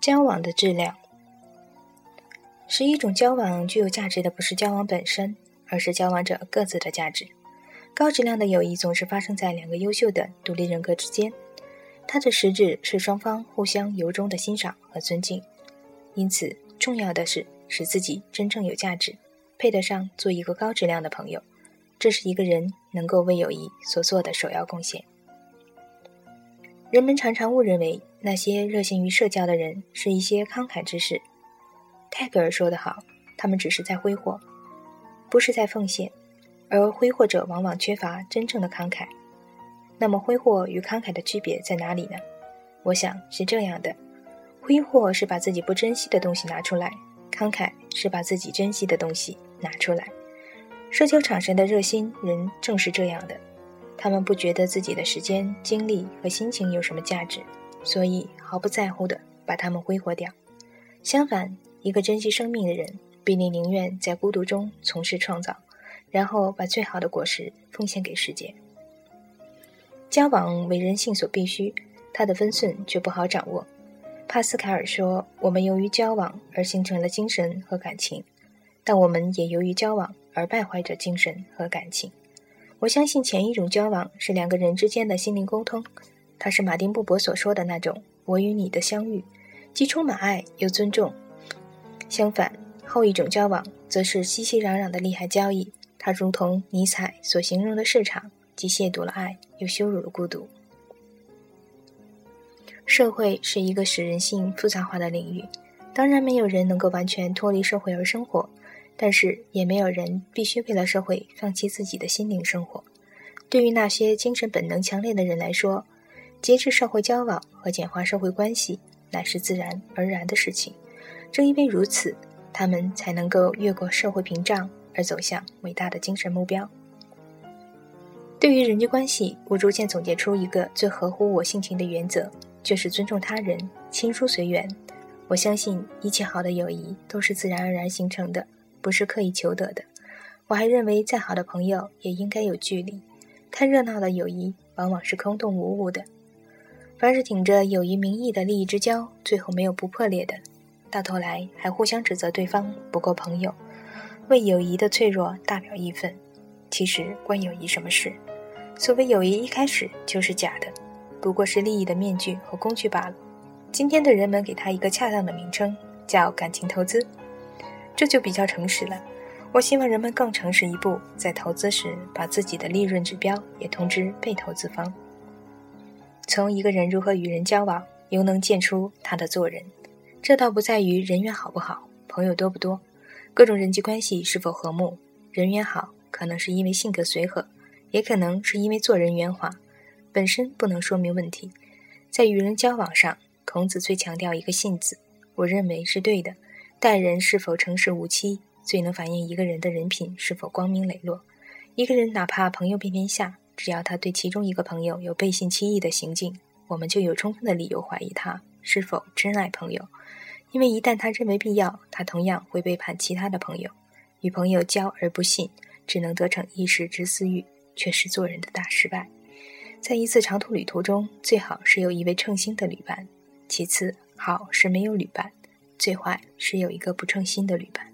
交往的质量，是一种交往具有价值的，不是交往本身，而是交往者各自的价值。高质量的友谊总是发生在两个优秀的独立人格之间，它的实质是双方互相由衷的欣赏和尊敬。因此，重要的是使自己真正有价值，配得上做一个高质量的朋友。这是一个人能够为友谊所做的首要贡献。人们常常误认为那些热心于社交的人是一些慷慨之士。泰戈尔说得好：“他们只是在挥霍，不是在奉献。而挥霍者往往缺乏真正的慷慨。那么，挥霍与慷慨的区别在哪里呢？我想是这样的：挥霍是把自己不珍惜的东西拿出来，慷慨是把自己珍惜的东西拿出来。社交场上的热心人正是这样的。”他们不觉得自己的时间、精力和心情有什么价值，所以毫不在乎地把它们挥霍掉。相反，一个珍惜生命的人，必定宁愿在孤独中从事创造，然后把最好的果实奉献给世界。交往为人性所必须，它的分寸却不好掌握。帕斯卡尔说：“我们由于交往而形成了精神和感情，但我们也由于交往而败坏着精神和感情。”我相信前一种交往是两个人之间的心灵沟通，它是马丁·布伯所说的那种“我与你的相遇”，既充满爱又尊重。相反，后一种交往则是熙熙攘攘的利害交易，它如同尼采所形容的市场，既亵渎了爱，又羞辱了孤独。社会是一个使人性复杂化的领域，当然没有人能够完全脱离社会而生活。但是也没有人必须为了社会放弃自己的心灵生活。对于那些精神本能强烈的人来说，节制社会交往和简化社会关系乃是自然而然的事情。正因为如此，他们才能够越过社会屏障而走向伟大的精神目标。对于人际关系，我逐渐总结出一个最合乎我性情的原则，就是尊重他人，亲疏随缘。我相信一切好的友谊都是自然而然形成的。不是刻意求得的。我还认为，再好的朋友也应该有距离。看热闹的友谊往往是空洞无物的。凡是顶着友谊名义的利益之交，最后没有不破裂的，到头来还互相指责对方不够朋友，为友谊的脆弱大表义愤。其实关友谊什么事？所谓友谊一开始就是假的，不过是利益的面具和工具罢了。今天的人们给他一个恰当的名称，叫感情投资。这就比较诚实了。我希望人们更诚实一步，在投资时把自己的利润指标也通知被投资方。从一个人如何与人交往，又能见出他的做人。这倒不在于人缘好不好，朋友多不多，各种人际关系是否和睦。人缘好，可能是因为性格随和，也可能是因为做人圆滑，本身不能说明问题。在与人交往上，孔子最强调一个“信”字，我认为是对的。待人是否诚实无欺，最能反映一个人的人品是否光明磊落。一个人哪怕朋友遍天下，只要他对其中一个朋友有背信弃义的行径，我们就有充分的理由怀疑他是否真爱朋友。因为一旦他认为必要，他同样会背叛其他的朋友。与朋友交而不信，只能得逞一时之私欲，却是做人的大失败。在一次长途旅途中，最好是有一位称心的旅伴；其次，好是没有旅伴。最坏是有一个不称心的旅伴。